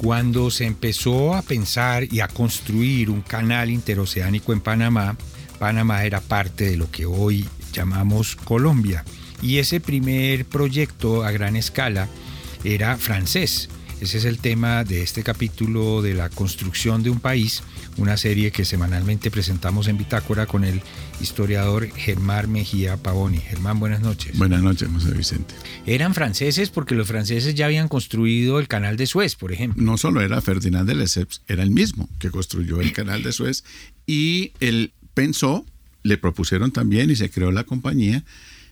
Cuando se empezó a pensar y a construir un canal interoceánico en Panamá, Panamá era parte de lo que hoy llamamos Colombia. Y ese primer proyecto a gran escala era francés. Ese es el tema de este capítulo de la construcción de un país, una serie que semanalmente presentamos en Bitácora con el historiador Germán Mejía Pavoni. Germán, buenas noches. Buenas noches, José Vicente. Eran franceses porque los franceses ya habían construido el canal de Suez, por ejemplo. No solo era Ferdinand de Lesseps, era el mismo que construyó el canal de Suez y él pensó, le propusieron también y se creó la compañía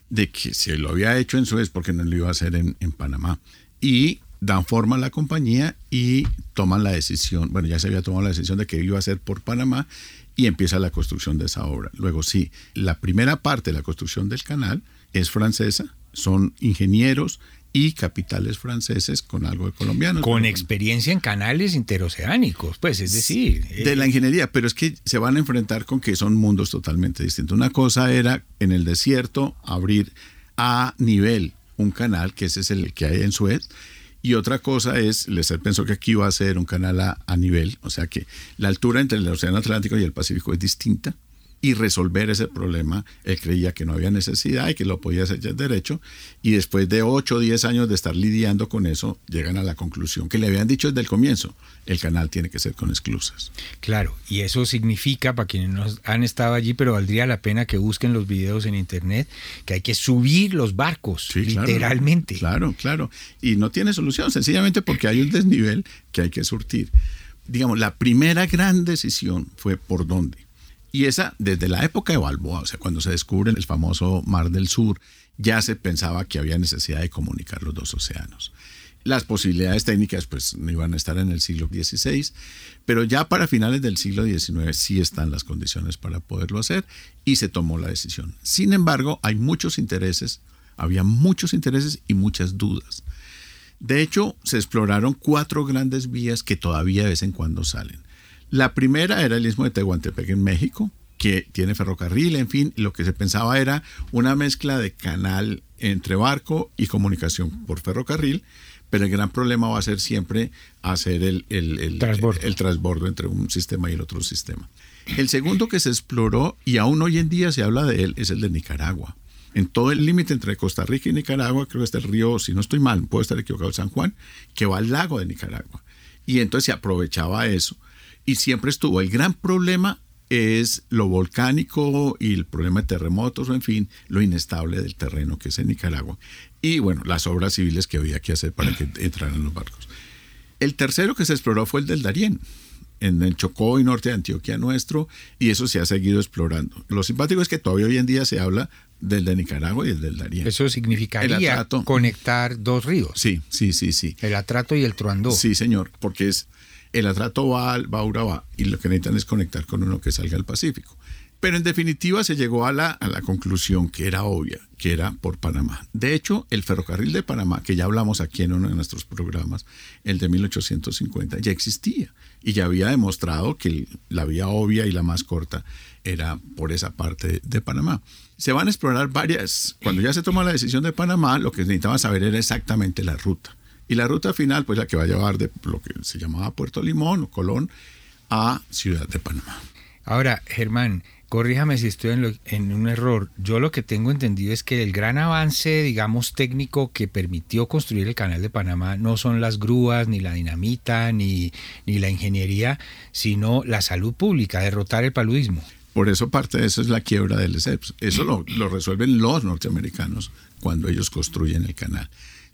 de que se lo había hecho en Suez porque no lo iba a hacer en, en Panamá. Y dan forma a la compañía y toman la decisión, bueno, ya se había tomado la decisión de que iba a ser por Panamá y empieza la construcción de esa obra. Luego sí, la primera parte de la construcción del canal es francesa, son ingenieros y capitales franceses con algo de colombianos. Con experiencia en canales interoceánicos, pues es decir. De la ingeniería, pero es que se van a enfrentar con que son mundos totalmente distintos. Una cosa era en el desierto abrir a nivel un canal, que ese es el que hay en Suez, y otra cosa es, les pensó que aquí iba a ser un canal a, a, nivel, o sea que la altura entre el Océano Atlántico y el Pacífico es distinta y resolver ese problema, él creía que no había necesidad y que lo podía hacer derecho, y después de 8 o 10 años de estar lidiando con eso, llegan a la conclusión que le habían dicho desde el comienzo, el canal tiene que ser con esclusas. Claro, y eso significa, para quienes no han estado allí, pero valdría la pena que busquen los videos en internet, que hay que subir los barcos, literalmente. Claro, claro, y no tiene solución, sencillamente porque hay un desnivel que hay que surtir. Digamos, la primera gran decisión fue por dónde y esa, desde la época de Balboa, o sea, cuando se descubre el famoso Mar del Sur, ya se pensaba que había necesidad de comunicar los dos océanos. Las posibilidades técnicas pues no iban a estar en el siglo XVI, pero ya para finales del siglo XIX sí están las condiciones para poderlo hacer y se tomó la decisión. Sin embargo, hay muchos intereses, había muchos intereses y muchas dudas. De hecho, se exploraron cuatro grandes vías que todavía de vez en cuando salen. La primera era el istmo de Tehuantepec en México, que tiene ferrocarril, en fin, lo que se pensaba era una mezcla de canal entre barco y comunicación por ferrocarril, pero el gran problema va a ser siempre hacer el, el, el, el, transbordo entre un sistema y el otro sistema. El segundo que se exploró, y aún hoy en día se habla de él, es el de Nicaragua. En todo el límite entre Costa Rica y Nicaragua, creo que está el río, si no estoy mal, puedo estar equivocado, San Juan, que va al lago de Nicaragua. Y entonces se aprovechaba eso y siempre estuvo. El gran problema es lo volcánico y el problema de terremotos o en fin, lo inestable del terreno que es en Nicaragua. Y bueno, las obras civiles que había que hacer para que entraran los barcos. El tercero que se exploró fue el del Darién, en el Chocó y norte de Antioquia nuestro, y eso se ha seguido explorando. Lo simpático es que todavía hoy en día se habla del de Nicaragua y el del Darién. Eso significaría conectar dos ríos. Sí, sí, sí, sí. El Atrato y el Truandó. Sí, señor, porque es el atrato va, va a Urabá y lo que necesitan es conectar con uno que salga al Pacífico. Pero en definitiva se llegó a la, a la conclusión que era obvia, que era por Panamá. De hecho, el ferrocarril de Panamá, que ya hablamos aquí en uno de nuestros programas, el de 1850, ya existía y ya había demostrado que la vía obvia y la más corta era por esa parte de Panamá. Se van a explorar varias. Cuando ya se tomó la decisión de Panamá, lo que necesitaban saber era exactamente la ruta. Y la ruta final, pues la que va a llevar de lo que se llamaba Puerto Limón o Colón a Ciudad de Panamá. Ahora, Germán, corríjame si estoy en, en, un error. Yo lo que tengo entendido es que el gran avance, digamos, técnico que permitió construir el canal de Panamá no son las grúas, ni la dinamita, ni, ni la ingeniería, sino la salud pública, derrotar el paludismo. Por eso parte de eso es la quiebra del ESEPS. Eso lo, lo resuelven los norteamericanos cuando ellos construyen el canal.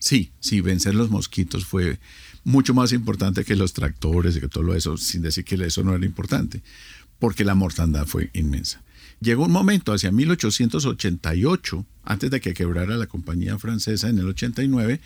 Sí, sí, vencer los mosquitos fue mucho más importante que los tractores y que todo eso, sin decir que eso no era importante, porque la mortandad fue inmensa. Llegó un momento hacia 1888, antes de que quebrara la compañía francesa en el 89,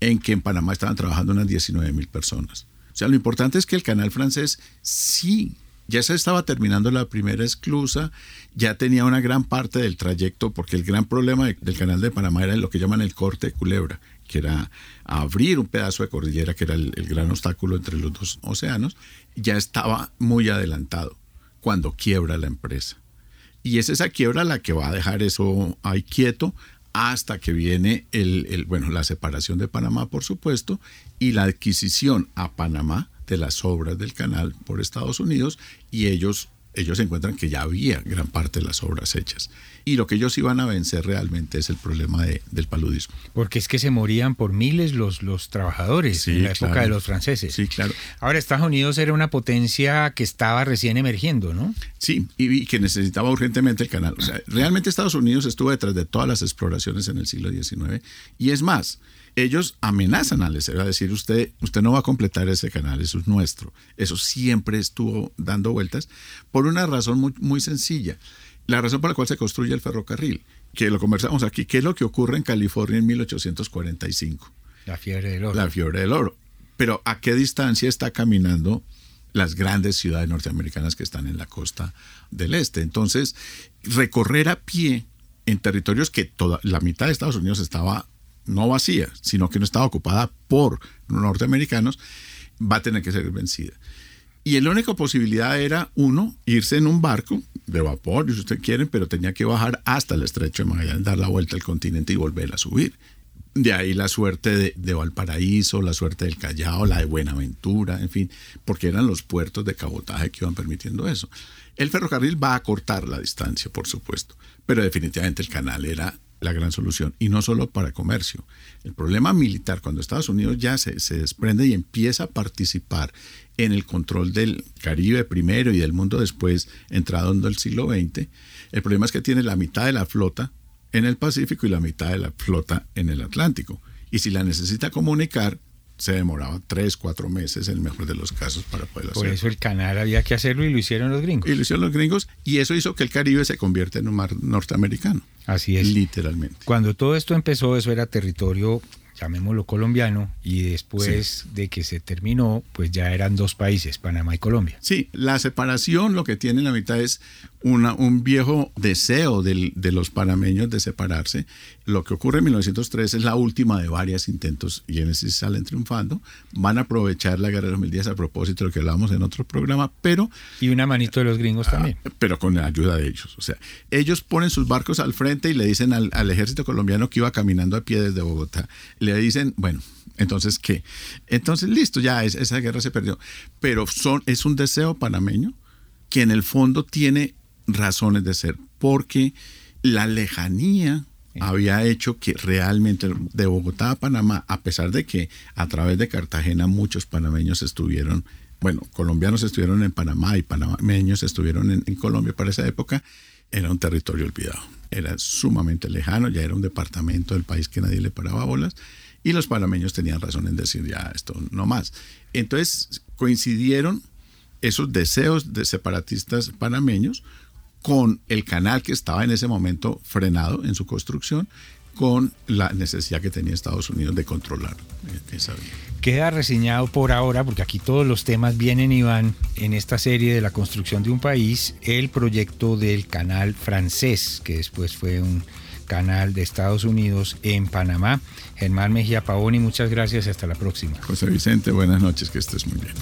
en que en Panamá estaban trabajando unas 19 mil personas. O sea, lo importante es que el canal francés sí, ya se estaba terminando la primera esclusa, ya tenía una gran parte del trayecto, porque el gran problema del canal de Panamá era lo que llaman el corte de culebra, que era abrir un pedazo de cordillera, que era el, gran obstáculo entre los dos océanos, ya estaba muy adelantado cuando quiebra la empresa. Y es esa quiebra la que va a dejar eso ahí quieto hasta que viene el, bueno, la separación de Panamá, por supuesto, y la adquisición a Panamá de las obras del canal por Estados Unidos, y ellos ellos encuentran que ya había gran parte de las obras hechas. Y lo que ellos iban a vencer realmente es el problema del paludismo. Porque es que se morían por miles los, los trabajadores en la época de los franceses. Sí, claro. Ahora, Estados Unidos era una potencia que estaba recién emergiendo, ¿no? Sí, y, que necesitaba urgentemente el canal. O sea, realmente Estados Unidos estuvo detrás de todas las exploraciones en el siglo XIX. Y es más, ellos amenazan al a decir usted, usted no va a completar ese canal, eso es nuestro. Eso siempre estuvo dando vueltas por una razón muy, muy sencilla. La razón por la cual se construye el ferrocarril, que lo conversamos aquí, ¿qué es lo que ocurre en California en 1845? La fiebre del oro. La fiebre del oro. Pero ¿a qué distancia está caminando las grandes ciudades norteamericanas que están en la costa del este? Entonces, recorrer a pie en territorios que toda la mitad de Estados Unidos estaba no vacía, sino que no estaba ocupada por norteamericanos, va a tener que ser vencida. Y la única posibilidad era, uno, irse en un barco de vapor, si usted quiere, pero tenía que bajar hasta el estrecho de Magallanes, dar la vuelta al continente y volver a subir. De ahí la suerte de, de, Valparaíso, la suerte del Callao, la de Buenaventura, en fin, porque eran los puertos de cabotaje que iban permitiendo eso. El ferrocarril va a cortar la distancia, por supuesto, pero definitivamente el canal era la gran solución, y no solo para comercio. El problema militar, cuando Estados Unidos ya se, desprende y empieza a participar en el control del Caribe primero y del mundo después, entrado en el siglo XX, el problema es que tiene la mitad de la flota en el Pacífico y la mitad de la flota en el Atlántico. Y si la necesita comunicar, se demoraba tres, cuatro meses, en el mejor de los casos, para poder hacerlo. Por eso el canal había que hacerlo y lo hicieron los gringos. Y lo hicieron los gringos y eso hizo que el Caribe se convierta en un mar norteamericano. Así es. Literalmente. Cuando todo esto empezó, eso era territorio llamémoslo colombiano, y después de que se terminó, pues ya eran dos países, Panamá y Colombia. Sí, la separación lo que tiene en la mitad es una, un viejo deseo de los panameños de separarse. Lo que ocurre en 1903 es la última de varios intentos y en ese salen triunfando. Van a aprovechar la guerra de los mil días a propósito de lo que hablábamos en otro programa, pero... Y una manito de los gringos ah, también. Pero con la ayuda de ellos. O sea, ellos ponen sus barcos al frente y le dicen al, al ejército colombiano que iba caminando a pie desde Bogotá le dicen, bueno, entonces qué? Entonces listo, ya esa guerra se perdió. Pero son, es un deseo panameño que en el fondo tiene razones de ser, porque la lejanía había hecho que realmente de Bogotá a Panamá, a pesar de que a través de Cartagena muchos panameños estuvieron, bueno, colombianos estuvieron en Panamá y panameños estuvieron en Colombia para esa época, era un territorio olvidado era sumamente lejano, ya era un departamento del país que nadie le paraba bolas, y los panameños tenían razón en decir ya esto no más. Entonces coincidieron esos deseos de separatistas panameños con el canal que estaba en ese momento frenado en su construcción con la necesidad que tenía Estados Unidos de controlar esa Queda reseñado por ahora, porque aquí todos los temas vienen y van en esta serie de la construcción de un país, el proyecto del canal francés, que después fue un canal de Estados Unidos en Panamá. Germán Mejía Paoni, muchas gracias y hasta la próxima. José Vicente, buenas noches, que estés muy bien.